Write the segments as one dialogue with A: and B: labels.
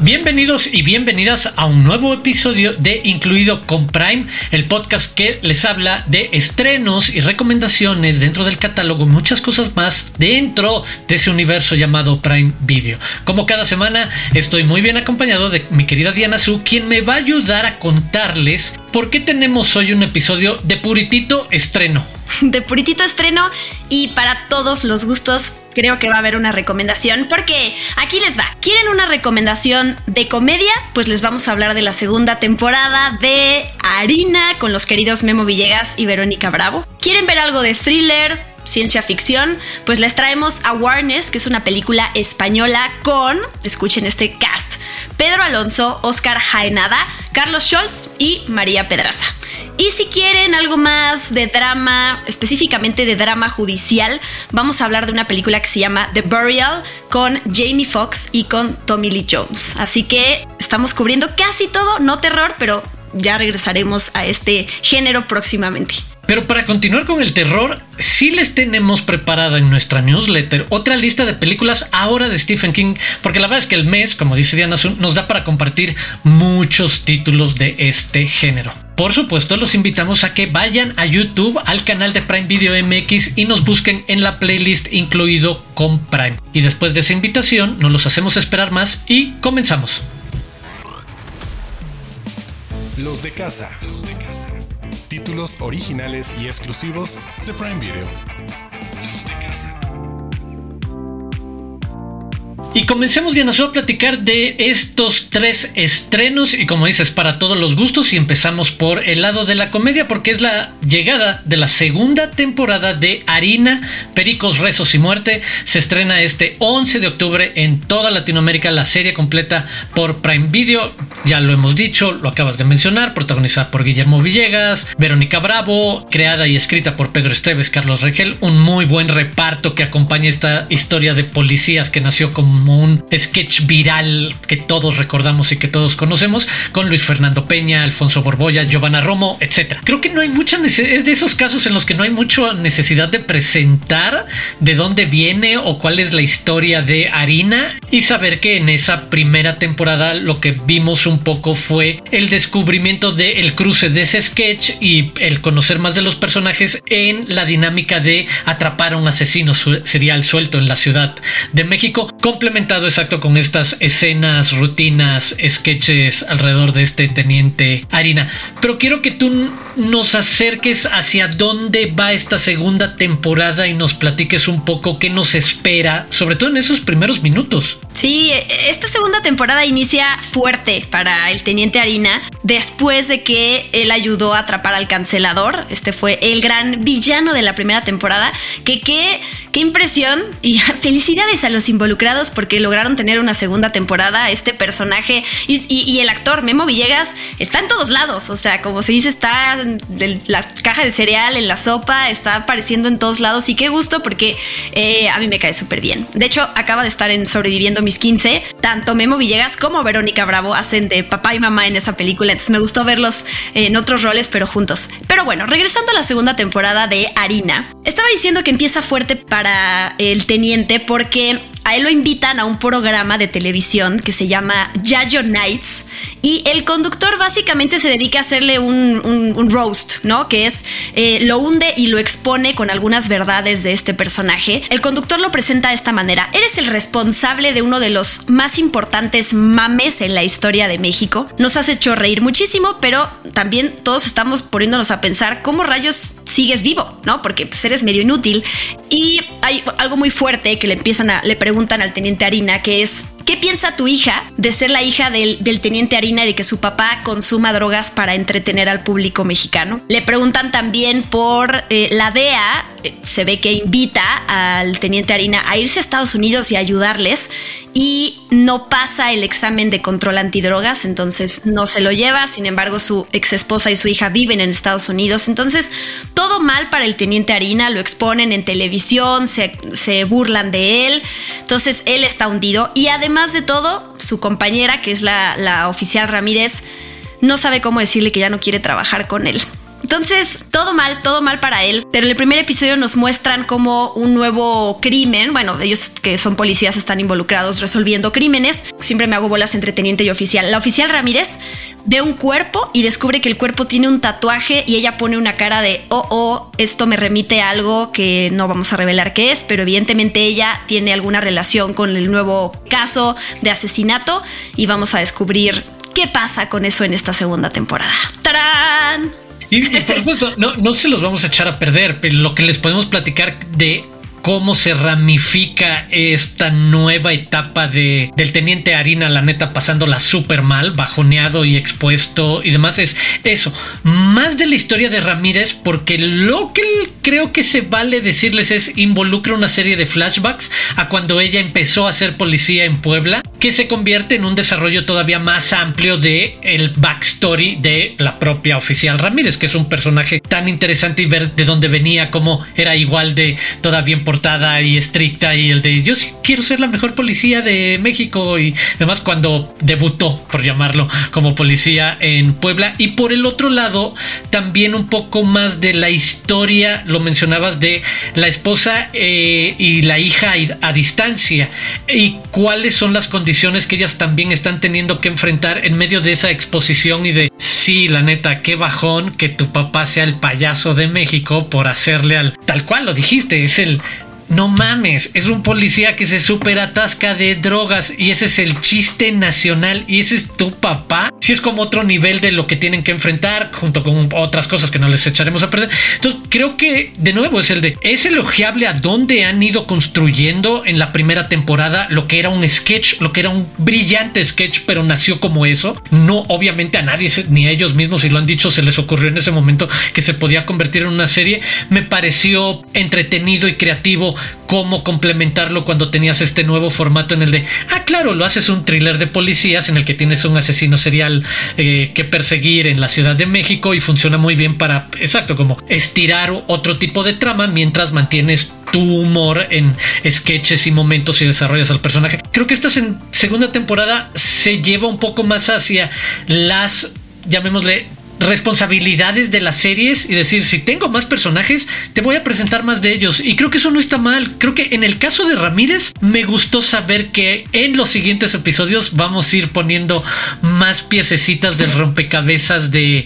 A: Bienvenidos y bienvenidas a un nuevo episodio de Incluido con Prime, el podcast que les habla de estrenos y recomendaciones dentro del catálogo, muchas cosas más dentro de ese universo llamado Prime Video. Como cada semana, estoy muy bien acompañado de mi querida Diana Su, quien me va a ayudar a contarles por qué tenemos hoy un episodio de puritito estreno.
B: De puritito estreno y para todos los gustos creo que va a haber una recomendación porque aquí les va. ¿Quieren una recomendación de comedia? Pues les vamos a hablar de la segunda temporada de Harina con los queridos Memo Villegas y Verónica Bravo. ¿Quieren ver algo de thriller? ciencia ficción, pues les traemos Awareness, que es una película española con, escuchen este cast, Pedro Alonso, Oscar Jaenada, Carlos Scholz y María Pedraza. Y si quieren algo más de drama, específicamente de drama judicial, vamos a hablar de una película que se llama The Burial con Jamie Foxx y con Tommy Lee Jones. Así que estamos cubriendo casi todo, no terror, pero ya regresaremos a este género próximamente.
A: Pero para continuar con el terror, sí les tenemos preparada en nuestra newsletter otra lista de películas ahora de Stephen King, porque la verdad es que el mes, como dice Diana Sun, nos da para compartir muchos títulos de este género. Por supuesto, los invitamos a que vayan a YouTube, al canal de Prime Video MX y nos busquen en la playlist incluido con Prime. Y después de esa invitación, no los hacemos esperar más y comenzamos.
C: Los de casa. Los de casa. Títulos originales y exclusivos de Prime Video. Los de casa.
A: Y comencemos Diana a platicar de estos tres estrenos y como dices para todos los gustos y empezamos por el lado de la comedia porque es la llegada de la segunda temporada de Harina, Pericos, Rezos y Muerte. Se estrena este 11 de octubre en toda Latinoamérica la serie completa por Prime Video. Ya lo hemos dicho, lo acabas de mencionar, protagonizada por Guillermo Villegas, Verónica Bravo, creada y escrita por Pedro Esteves, Carlos Regel, un muy buen reparto que acompaña esta historia de policías que nació un sketch viral que todos recordamos y que todos conocemos, con Luis Fernando Peña, Alfonso Borbolla, Giovanna Romo, etc. Creo que no hay mucha necesidad, es de esos casos en los que no hay mucha necesidad de presentar de dónde viene o cuál es la historia de Harina y saber que en esa primera temporada lo que vimos un poco fue el descubrimiento del cruce de ese sketch y el conocer más de los personajes en la dinámica de atrapar a un asesino serial suelto en la Ciudad de México, exacto con estas escenas, rutinas, sketches alrededor de este teniente Harina. Pero quiero que tú nos acerques hacia dónde va esta segunda temporada y nos platiques un poco qué nos espera, sobre todo en esos primeros minutos.
B: Sí, esta segunda temporada inicia fuerte para el teniente Harina después de que él ayudó a atrapar al cancelador. Este fue el gran villano de la primera temporada. Que qué, qué impresión y felicidades a los involucrados porque lograron tener una segunda temporada. Este personaje y, el actor Memo Villegas está en todos lados. O sea, como se dice, está en la caja de cereal, en la sopa, está apareciendo en todos lados. Y qué gusto porque eh, a mí me cae súper bien. De hecho, acaba de estar en Sobreviviendo mis 15, tanto Memo Villegas como Verónica Bravo hacen de papá y mamá en esa película, entonces me gustó verlos en otros roles, pero juntos. Pero bueno, regresando a la segunda temporada de Harina, estaba diciendo que empieza fuerte para el teniente porque a él lo invitan a un programa de televisión que se llama Yayo Nights y el conductor básicamente se dedica a hacerle un, roast, ¿no? Que es eh, lo hunde y lo expone con algunas verdades de este personaje. El conductor lo presenta de esta manera. Eres el responsable de uno de los más importantes mames en la historia de México. Nos has hecho reír muchísimo, pero también todos estamos poniéndonos a pensar cómo rayos sigues vivo, ¿no? Porque pues, eres medio inútil. Y hay algo muy fuerte que le empiezan a, le preguntan al teniente Harina, que es, ¿qué piensa tu hija de ser la hija del, teniente Harina y de que su papá consuma drogas para entretener al público mexicano? Le preguntan también por eh, la DEA, eh, se ve que invita al teniente Harina a irse a Estados Unidos y ayudarles y no pasa el examen de control antidrogas, entonces no se lo lleva, sin embargo su ex esposa y su hija viven en Estados Unidos, entonces todo mal para el teniente Harina, lo exponen en televisión, se, burlan de él, entonces él está hundido y además de todo, su compañera, que es la, la oficial Ramírez, no sabe cómo decirle que ya no quiere trabajar con él. Entonces, todo mal, todo mal para él. Pero en el primer episodio nos muestran como un nuevo crimen. Bueno, ellos que son policías están involucrados resolviendo crímenes. Siempre me hago bolas entre teniente y oficial. La oficial Ramírez ve un cuerpo y descubre que el cuerpo tiene un tatuaje y ella pone una cara de, oh, oh, esto me remite a algo que no vamos a revelar qué es, pero evidentemente ella tiene alguna relación con el nuevo caso de asesinato y vamos a descubrir qué pasa con eso en esta segunda temporada. ¡Tarán!
A: Y, por supuesto, no, no se los vamos a echar a perder, pero lo que les podemos platicar de cómo se ramifica esta nueva etapa de, del teniente Harina, la neta, pasándola súper mal, bajoneado y expuesto y demás. Es eso, más de la historia de Ramírez, porque lo que creo que se vale decirles es involucra una serie de flashbacks a cuando ella empezó a ser policía en Puebla, que se convierte en un desarrollo todavía más amplio de el backstory de la propia oficial Ramírez, que es un personaje tan interesante y ver de dónde venía, cómo era igual de todavía portada y estricta y el de yo sí quiero ser la mejor policía de México y además cuando debutó, por llamarlo, como policía en Puebla. Y por el otro lado, también un poco más de la historia, lo mencionabas, de la esposa eh, y la hija a distancia y cuáles son las condiciones que ellas también están teniendo que enfrentar en medio de esa exposición y de, sí, la neta, qué bajón que tu papá sea el payaso de México por hacerle al, tal cual lo dijiste, es el no mames, es un policía que se super atasca de drogas y ese es el chiste nacional y ese es tu papá. Si es como otro nivel de lo que tienen que enfrentar junto con otras cosas que no les echaremos a perder. Entonces creo que de nuevo es el de, es elogiable a dónde han ido construyendo en la primera temporada lo que era un sketch, lo que era un brillante sketch, pero nació como eso. No, obviamente a nadie, ni a ellos mismos, si lo han dicho, se les ocurrió en ese momento que se podía convertir en una serie. Me pareció entretenido y creativo cómo complementarlo cuando tenías este nuevo formato en el de, ah, claro, lo haces un thriller de policías en el que tienes un asesino serial eh, que perseguir en la Ciudad de México y funciona muy bien para, exacto, como estirar otro tipo de trama mientras mantienes tu humor en sketches y momentos y desarrollas al personaje. Creo que esta segunda temporada se lleva un poco más hacia las llamémosle responsabilidades de las series y decir, si tengo más personajes, te voy a presentar más de ellos. Y creo que eso no está mal. Creo que en el caso de Ramírez, me gustó saber que en los siguientes episodios vamos a ir poniendo más piececitas del rompecabezas de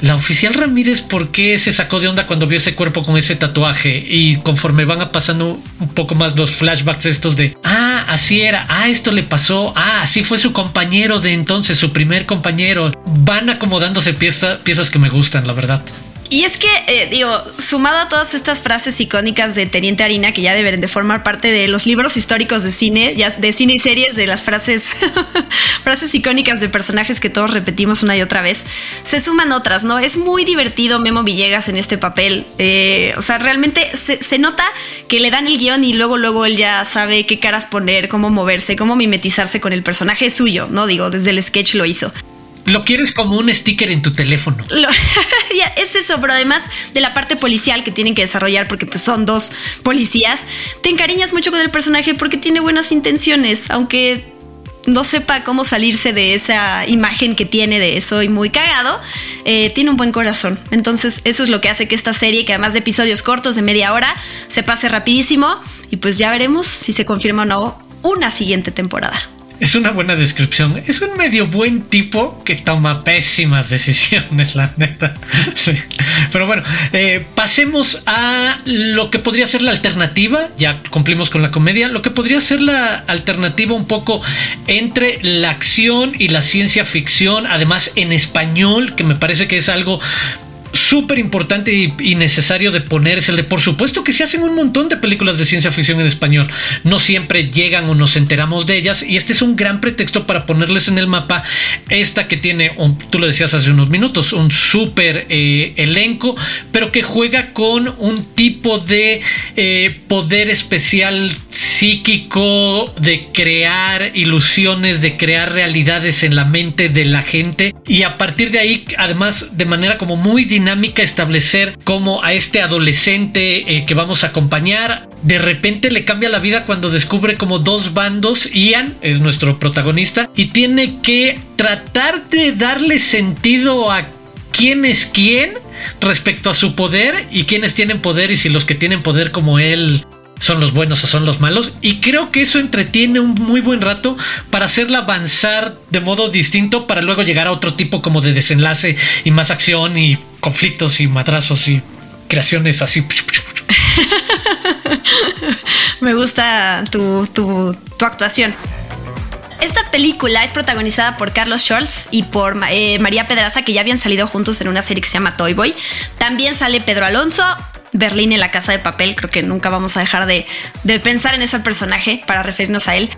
A: la oficial Ramírez, ¿por qué se sacó de onda cuando vio ese cuerpo con ese tatuaje? Y conforme van pasando un poco más los flashbacks estos de, ah, así era, ah, esto le pasó, ah, así fue su compañero de entonces, su primer compañero. Van acomodándose piezas piezas que me gustan, la verdad.
B: Y es que, eh, digo, sumado a todas estas frases icónicas de Teniente Harina, que ya deben de formar parte de los libros históricos de cine, ya de cine y series, de las frases, frases icónicas de personajes que todos repetimos una y otra vez, se suman otras, ¿no? Es muy divertido Memo Villegas en este papel. Eh, o sea, realmente se, nota que le dan el guion y luego, luego él ya sabe qué caras poner, cómo moverse, cómo mimetizarse con el personaje suyo, ¿no? Digo, desde el sketch lo hizo.
A: Lo quieres como un sticker en tu teléfono.
B: es eso, pero además de la parte policial que tienen que desarrollar, porque pues son dos policías, te encariñas mucho con el personaje porque tiene buenas intenciones, aunque no sepa cómo salirse de esa imagen que tiene de soy muy cagado, eh, tiene un buen corazón. Entonces eso es lo que hace que esta serie, que además de episodios cortos de media hora, se pase rapidísimo y pues ya veremos si se confirma o no una siguiente temporada.
A: Es una buena descripción. Es un medio buen tipo que toma pésimas decisiones, la neta. Sí. Pero bueno, eh, pasemos a lo que podría ser la alternativa. Ya cumplimos con la comedia. Lo que podría ser la alternativa un poco entre la acción y la ciencia ficción. Además, en español, que me parece que es algo súper importante y, necesario de ponerse. de, por supuesto que se hacen un montón de películas de ciencia ficción en español. No siempre llegan o nos enteramos de ellas. Y este es un gran pretexto para ponerles en el mapa esta que tiene, tú lo decías hace unos minutos, un súper eh, elenco, pero que juega con un tipo de eh, poder especial psíquico de crear ilusiones, de crear realidades en la mente de la gente. Y a partir de ahí, además, de manera como muy dinámica, establecer cómo a este adolescente eh, que vamos a acompañar, de repente le cambia la vida cuando descubre como dos bandos. Ian es nuestro protagonista y tiene que tratar de darle sentido a quién es quién respecto a su poder y quiénes tienen poder y si los que tienen poder como él son los buenos o son los malos. Y creo que eso entretiene un muy buen rato para hacerla avanzar de modo distinto para luego llegar a otro tipo como de desenlace y más acción y conflictos y madrazos y creaciones así.
B: Me gusta tu, tu, tu actuación. Esta película es protagonizada por Carlos Scholz y por eh, María Pedraza, que ya habían salido juntos en una serie que se llama Toy Boy. También sale Pedro Alonso, Berlín en la casa de papel. Creo que nunca vamos a dejar de, de pensar en ese personaje para referirnos a él.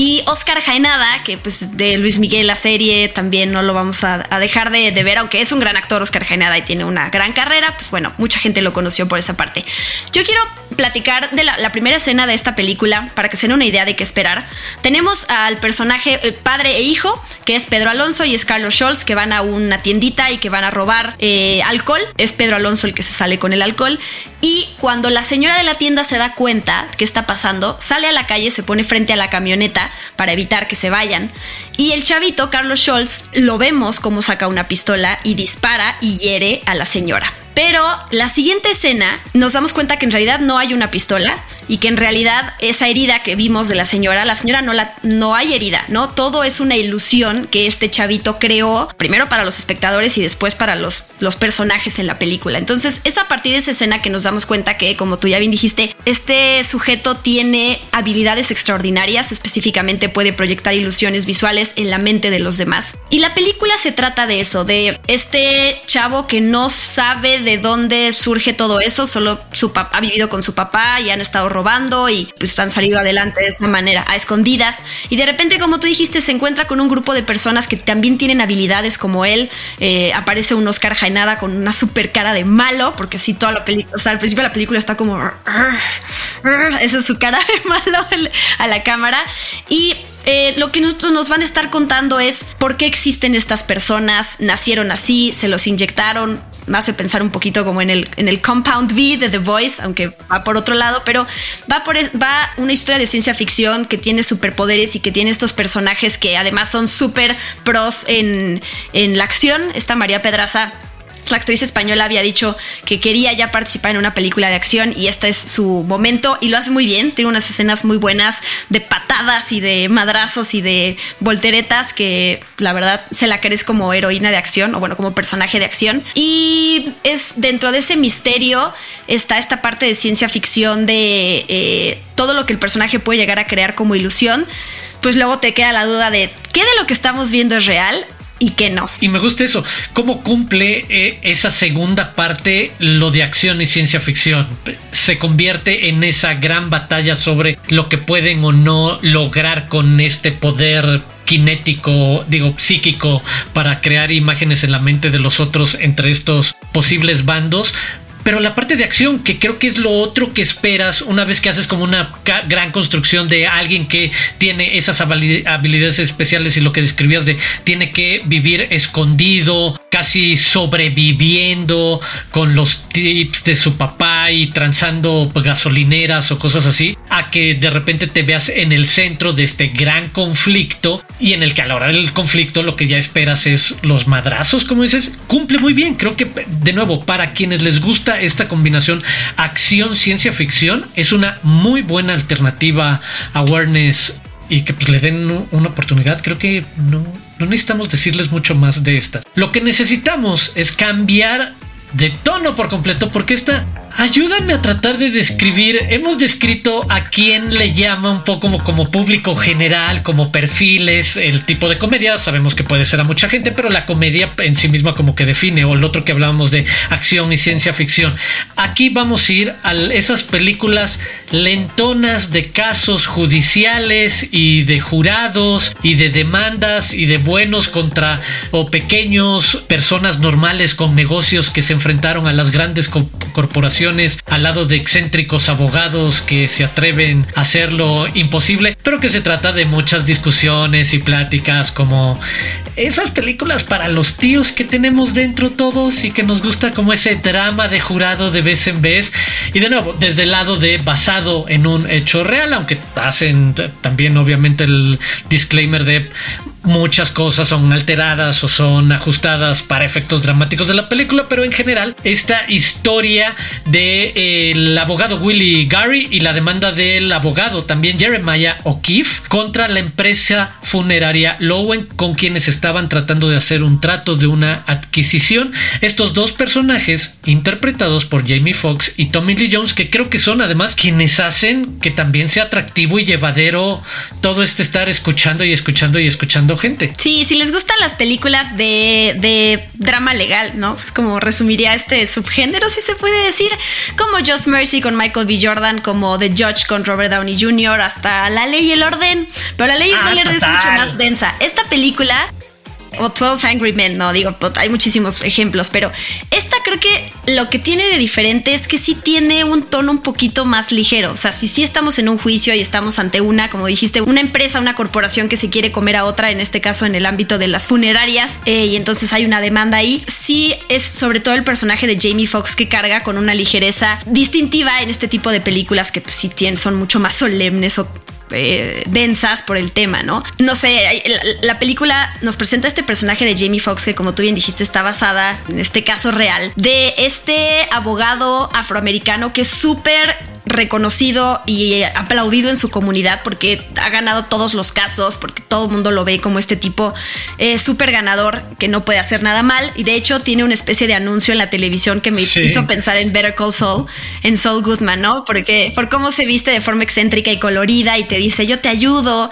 B: Y Oscar Jaenada, que pues de Luis Miguel la serie también no lo vamos a, dejar de, ver, aunque es un gran actor Oscar Jaenada y tiene una gran carrera, pues bueno, mucha gente lo conoció por esa parte. Yo quiero platicar de la, primera escena de esta película para que se den una idea de qué esperar. Tenemos al personaje eh, padre e hijo, que es Pedro Alonso y es Carlos Scholz, que van a una tiendita y que van a robar eh, alcohol. Es Pedro Alonso el que se sale con el alcohol. Y cuando la señora de la tienda se da cuenta que está pasando, sale a la calle, se pone frente a la camioneta para evitar que se vayan. Y el chavito, Carlos Scholz, lo vemos como saca una pistola y dispara y hiere a la señora. Pero la siguiente escena nos damos cuenta que en realidad no hay una pistola y que en realidad esa herida que vimos de la señora, la señora no, la, no hay herida, ¿no? Todo es una ilusión que este chavito creó, primero para los espectadores y después para los, los personajes en la película. Entonces es a partir de esa escena que nos damos cuenta que, como tú ya bien dijiste, este sujeto tiene habilidades extraordinarias, específicamente puede proyectar ilusiones visuales en la mente de los demás. Y la película se trata de eso, de este chavo que no sabe de dónde surge todo eso, solo su ha vivido con su papá y han estado robando y pues han salido adelante de esa manera, a escondidas. Y de repente, como tú dijiste, se encuentra con un grupo de personas que también tienen habilidades como él. Eh, aparece un Oscar Jaenada con una super cara de malo, porque así toda la película, o sea, al principio de la película está como... Esa es su cara de malo a la cámara. Y eh, lo que nosotros nos van a estar contando es por qué existen estas personas, nacieron así, se los inyectaron, me hace pensar un poquito como en el, en el Compound V de The Voice, aunque va por otro lado, pero va, por, va una historia de ciencia ficción que tiene superpoderes y que tiene estos personajes que además son súper pros en, en la acción. Esta María Pedraza la actriz española había dicho que quería ya participar en una película de acción y este es su momento y lo hace muy bien. Tiene unas escenas muy buenas de patadas y de madrazos y de volteretas que la verdad se la crees como heroína de acción o bueno, como personaje de acción. Y es dentro de ese misterio está esta parte de ciencia ficción de eh, todo lo que el personaje puede llegar a crear como ilusión. Pues luego te queda la duda de qué de lo que estamos viendo es real y que no.
A: Y me gusta eso, cómo cumple eh, esa segunda parte lo de acción y ciencia ficción. Se convierte en esa gran batalla sobre lo que pueden o no lograr con este poder kinético, digo, psíquico, para crear imágenes en la mente de los otros entre estos posibles bandos, pero la parte de acción, que creo que es lo otro que esperas una vez que haces como una gran construcción de alguien que tiene esas habilidades especiales y lo que describías de tiene que vivir escondido, casi sobreviviendo con los tips de su papá y transando gasolineras o cosas así, a que de repente te veas en el centro de este gran conflicto y en el que a la hora del conflicto lo que ya esperas es los madrazos, como dices, cumple muy bien. Creo que de nuevo, para quienes les gusta esta combinación acción, ciencia ficción, es una muy buena alternativa a Awareness y que pues, le den una oportunidad. Creo que no, no necesitamos decirles mucho más de esta. Lo que necesitamos es cambiar de tono por completo porque esta ayúdame a tratar de describir hemos descrito a quién le llama un poco como, como público general como perfiles el tipo de comedia sabemos que puede ser a mucha gente pero la comedia en sí misma como que define o el otro que hablábamos de acción y ciencia ficción. Aquí vamos a ir a esas películas lentonas de casos judiciales y de jurados y de demandas y de buenos contra o pequeños personas normales con negocios que se enfrentaron a las grandes corporaciones al lado de excéntricos abogados que se atreven a hacer lo imposible, pero que se trata de muchas discusiones y pláticas como esas películas para los tíos que tenemos dentro todos y que nos gusta como ese drama de jurado de vez en vez. Y de nuevo, desde el lado de basado en un hecho real, aunque hacen también obviamente el disclaimer de muchas cosas son alteradas o son ajustadas para efectos dramáticos de la película, pero en general esta historia del de, eh, abogado Willie Gary y la demanda del abogado también Jeremiah O'Keefe contra la empresa funeraria Lowen con quienes estaban tratando de hacer un trato de una adquisición. Estos dos personajes interpretados por Jamie Foxx y Tommy Lee Jones que creo que son además quienes hacen que también sea atractivo y llevadero todo este estar escuchando y escuchando y escuchando gente.
B: Sí, si les gustan las películas de, drama legal, ¿no? Es como resumiría este subgénero, si se puede decir, como Just Mercy con Michael B. Jordan, como The Judge con Robert Downey Jr., hasta La Ley y el Orden. Pero La Ley y el ah, Orden es mucho más densa. Esta película o 12 Angry Men, no digo, pues, hay muchísimos ejemplos, pero esta creo que lo que tiene de diferente es que sí tiene un tono un poquito más ligero. O sea, si sí estamos en un juicio y estamos ante una, como dijiste, una empresa, una corporación que se quiere comer a otra, en este caso en el ámbito de las funerarias, eh, y entonces hay una demanda ahí, sí es sobre todo el personaje de Jamie Foxx que carga con una ligereza distintiva en este tipo de películas que pues, sí tienen, son mucho más solemnes o eh, densas por el tema, ¿no? No sé, la, película nos presenta este personaje de Jamie Foxx que como tú bien dijiste está basada en este caso real de este abogado afroamericano que es súper reconocido y aplaudido en su comunidad porque ha ganado todos los casos, porque todo el mundo lo ve como este tipo eh, súper ganador que no puede hacer nada mal. Y de hecho tiene una especie de anuncio en la televisión que me hizo pensar en Better Call Saul, en Saul Goodman, ¿no? Porque por cómo se viste de forma excéntrica y colorida y te dice yo te ayudo.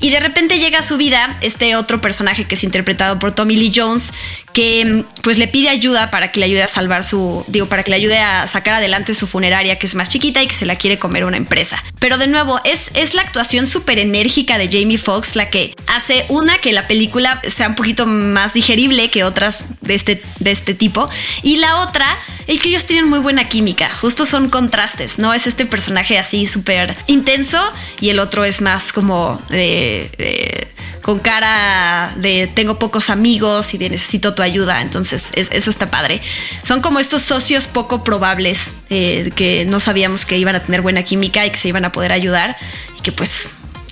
B: Y de repente llega a su vida este otro personaje que es interpretado por Tommy Lee Jones, que pues le pide ayuda para que le ayude a salvar su, digo, para que le ayude a sacar adelante su funeraria que es más chiquita y que se la quiere comer una empresa. Pero de nuevo, es, es la actuación súper enérgica de Jamie Foxx la que hace una que la película sea un poquito más digerible que otras de este, de este tipo y la otra el que ellos tienen muy buena química, justo son contrastes, ¿no? Es este personaje así súper intenso y el otro es más como de con cara de tengo pocos amigos y de necesito tu ayuda. Entonces, eso está padre. Son como estos socios poco probables eh, que no sabíamos que iban a tener buena química y que se iban a poder ayudar y que pues,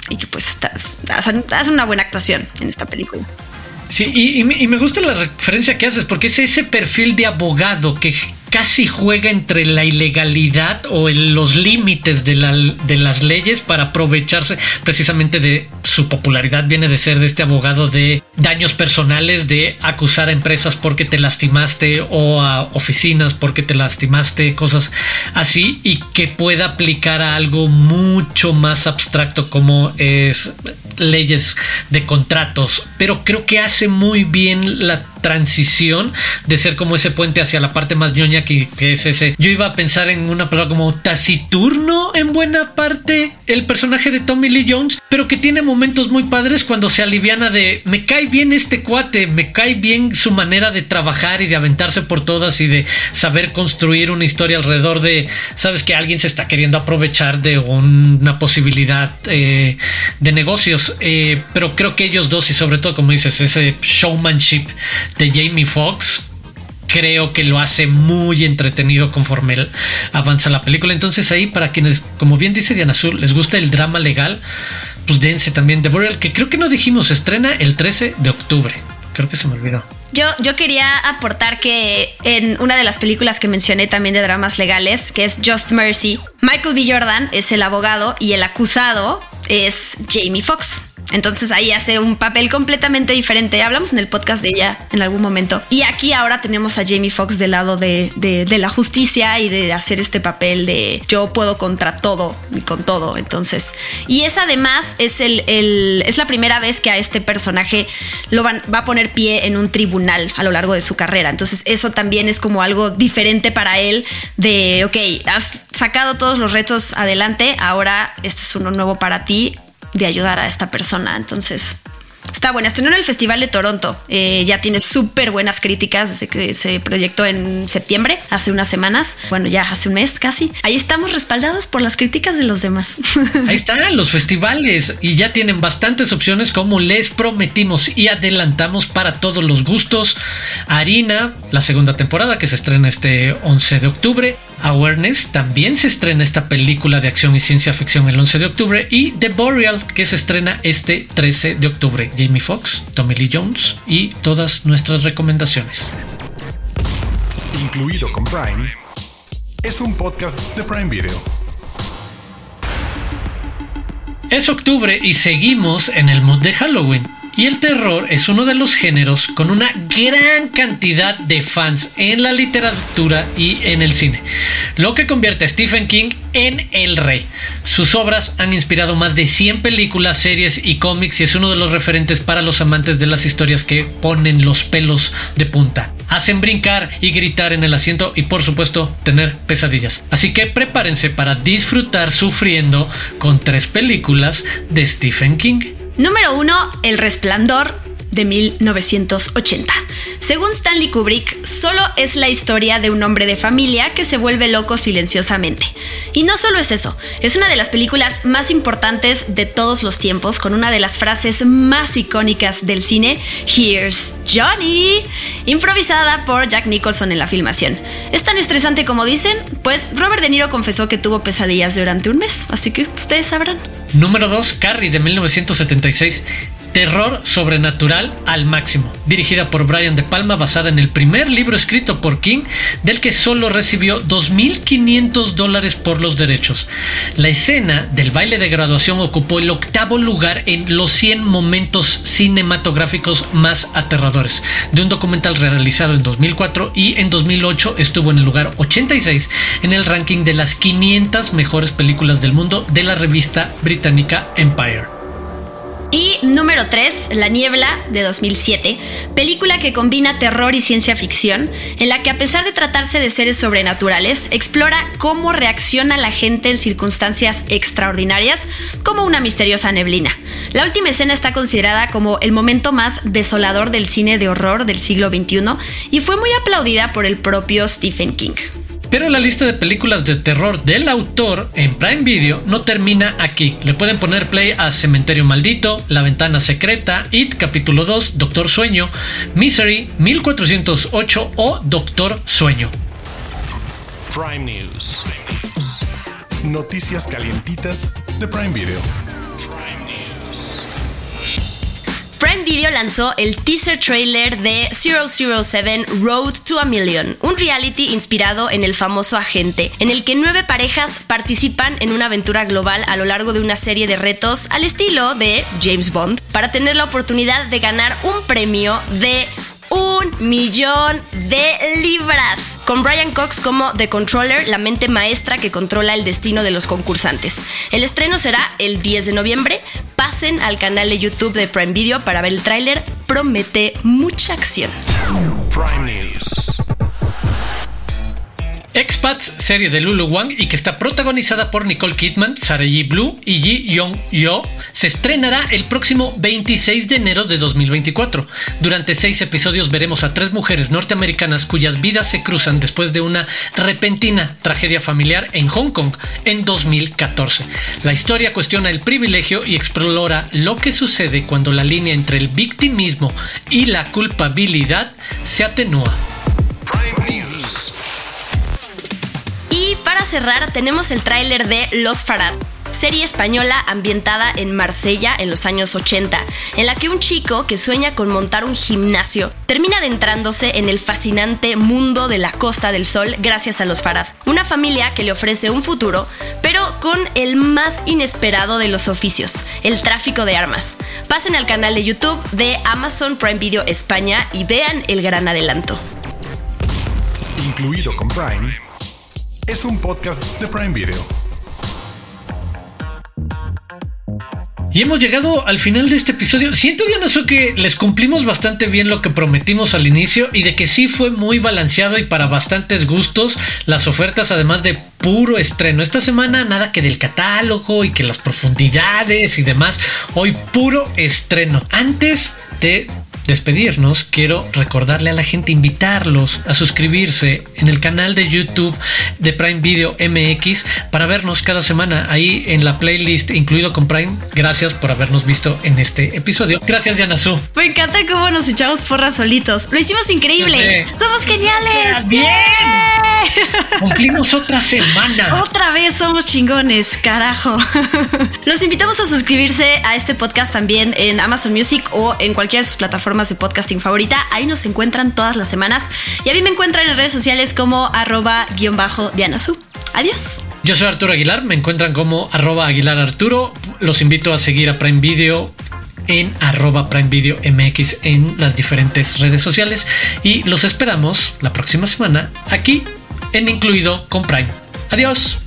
B: y que pues hacen, una buena actuación en esta película.
A: Sí, y, me gusta la referencia que haces, porque es ese perfil de abogado que casi juega entre la ilegalidad o los límites de, las leyes para aprovecharse precisamente de su popularidad. Viene de ser de este abogado de daños personales, de acusar a empresas porque te lastimaste o a oficinas porque te lastimaste, cosas así, y que pueda aplicar a algo mucho más abstracto como es leyes de contratos. Pero creo que hace muy bien la transición de ser como ese puente hacia la parte más ñoña que, es ese. Yo iba a pensar en una palabra como taciturno en buena parte el personaje de Tommy Lee Jones, pero que tiene momentos muy padres cuando se aliviana de me cae bien este cuate, me cae bien su manera de trabajar y de aventarse por todas y de saber construir una historia alrededor de, sabes que alguien se está queriendo aprovechar de una posibilidad eh, de negocios, eh, pero creo que ellos dos y sobre todo como dices, ese showmanship de Jamie Foxx creo que lo hace muy entretenido conforme avanza la película. Entonces ahí para quienes, como bien dice Diana Azul, les gusta el drama legal, pues dense también The Burial, que creo que no dijimos, estrena el 13 de octubre. Creo que se me olvidó.
B: Yo, yo quería aportar que en una de las películas que mencioné también de dramas legales, que es Just Mercy, Michael B. Jordan es el abogado y el acusado es Jamie Foxx. Entonces ahí hace un papel completamente diferente. Hablamos en el podcast de ella en algún momento. Y aquí ahora tenemos a Jamie Foxx del lado de, la justicia y de hacer este papel de yo puedo contra todo y con todo. Entonces, y es además es, el, es la primera vez que a este personaje lo van, va a poner pie en un tribunal a lo largo de su carrera. Entonces eso también es como algo diferente para él de, ok, has sacado todos los retos adelante, ahora esto es uno nuevo para ti de ayudar a esta persona. Entonces, Está buena. Estrenó en el Festival de Toronto. Eh, ya tiene súper buenas críticas desde que se proyectó en septiembre, hace unas semanas. Bueno, ya hace un mes casi. Ahí estamos respaldados por las críticas de los demás.
A: Ahí están los festivales y ya tienen bastantes opciones como les prometimos y adelantamos para todos los gustos. Harina, la segunda temporada que se estrena este 11 de octubre. Awareness también se estrena esta película de acción y ciencia ficción el 11 de octubre y The Boreal que se estrena este 13 de octubre. Jamie Foxx, Tommy Lee Jones y todas nuestras recomendaciones.
C: Incluido con Prime, es un podcast de Prime Video.
A: Es octubre y seguimos en el mood de Halloween. Y el terror es uno de los géneros con una gran cantidad de fans en la literatura y en el cine, lo que convierte a Stephen King en el rey. Sus obras han inspirado más de 100 películas, series y cómics y es uno de los referentes para los amantes de las historias que ponen los pelos de punta, hacen brincar y gritar en el asiento y por supuesto tener pesadillas. Así que prepárense para disfrutar sufriendo con tres películas de Stephen King.
B: Número 1. El Resplandor de 1980. Según Stanley Kubrick, solo es la historia de un hombre de familia que se vuelve loco silenciosamente. Y no solo es eso, es una de las películas más importantes de todos los tiempos, con una de las frases más icónicas del cine, Here's Johnny, improvisada por Jack Nicholson en la filmación. ¿Es tan estresante como dicen? Pues Robert De Niro confesó que tuvo pesadillas durante un mes, así que ustedes sabrán.
A: Número 2, Carrie de 1976. Terror sobrenatural al máximo, dirigida por Brian De Palma, basada en el primer libro escrito por King, del que solo recibió 2.500 dólares por los derechos. La escena del baile de graduación ocupó el octavo lugar en los 100 momentos cinematográficos más aterradores de un documental realizado en 2004 y en 2008 estuvo en el lugar 86 en el ranking de las 500 mejores películas del mundo de la revista británica Empire.
B: Y número 3, La Niebla de 2007, película que combina terror y ciencia ficción, en la que a pesar de tratarse de seres sobrenaturales, explora cómo reacciona la gente en circunstancias extraordinarias, como una misteriosa neblina. La última escena está considerada como el momento más desolador del cine de horror del siglo XXI y fue muy aplaudida por el propio Stephen King.
A: Pero la lista de películas de terror del autor en Prime Video no termina aquí. Le pueden poner play a Cementerio Maldito, La Ventana Secreta, It Capítulo 2, Doctor Sueño, Misery, 1408 o Doctor Sueño.
C: Prime News. Noticias calientitas de Prime Video.
B: Prime Video lanzó el teaser trailer de 007 Road to a Million, un reality inspirado en el famoso agente, en el que nueve parejas participan en una aventura global a lo largo de una serie de retos al estilo de James Bond, para tener la oportunidad de ganar un premio de un millón de libras. Con Brian Cox como The Controller, la mente maestra que controla el destino de los concursantes. El estreno será el 10 de noviembre. Pasen al canal de YouTube de Prime Video para ver el tráiler. Promete mucha acción.
C: Prime.
A: Expats, serie de Lulu Wang y que está protagonizada por Nicole Kidman, Sarah G. Blue y Ji Young Yo, se estrenará el próximo 26 de enero de 2024. Durante seis episodios veremos a tres mujeres norteamericanas cuyas vidas se cruzan después de una repentina tragedia familiar en Hong Kong en 2014. La historia cuestiona el privilegio y explora lo que sucede cuando la línea entre el victimismo y la culpabilidad se atenúa.
B: Y para cerrar tenemos el tráiler de Los Farad, serie española ambientada en Marsella en los años 80, en la que un chico que sueña con montar un gimnasio termina adentrándose en el fascinante mundo de la Costa del Sol gracias a los Farad, una familia que le ofrece un futuro, pero con el más inesperado de los oficios, el tráfico de armas. Pasen al canal de YouTube de Amazon Prime Video España y vean el gran adelanto.
C: Incluido con Prime, es un podcast de Prime Video.
A: Y hemos llegado al final de este episodio. Siento, Diana, que les cumplimos bastante bien lo que prometimos al inicio y de que sí fue muy balanceado y para bastantes gustos las ofertas, además de puro estreno. Esta semana nada que del catálogo y que las profundidades y demás. Hoy puro estreno. Antes de despedirnos, quiero recordarle a la gente, invitarlos a suscribirse en el canal de YouTube de Prime Video MX para vernos cada semana ahí en la playlist incluido con Prime. Gracias por habernos visto en este episodio. Gracias, Diana Su.
B: Me encanta cómo nos echamos porras solitos. Lo hicimos increíble. Somos geniales.
A: Bien. Cumplimos otra semana.
B: Otra vez somos chingones, carajo. Los invitamos a suscribirse a este podcast también en Amazon Music o en cualquiera de sus plataformas de podcasting favorita. Ahí nos encuentran todas las semanas. Y a mí me encuentran en redes sociales como arroba guion bajo Dianasu. Adiós.
A: Yo soy Arturo Aguilar, me encuentran como arroba Aguilar Arturo. Los invito a seguir a Prime Video en arroba Prime Video MX en las diferentes redes sociales. Y los esperamos la próxima semana aquí en Incluido con Prime. Adiós.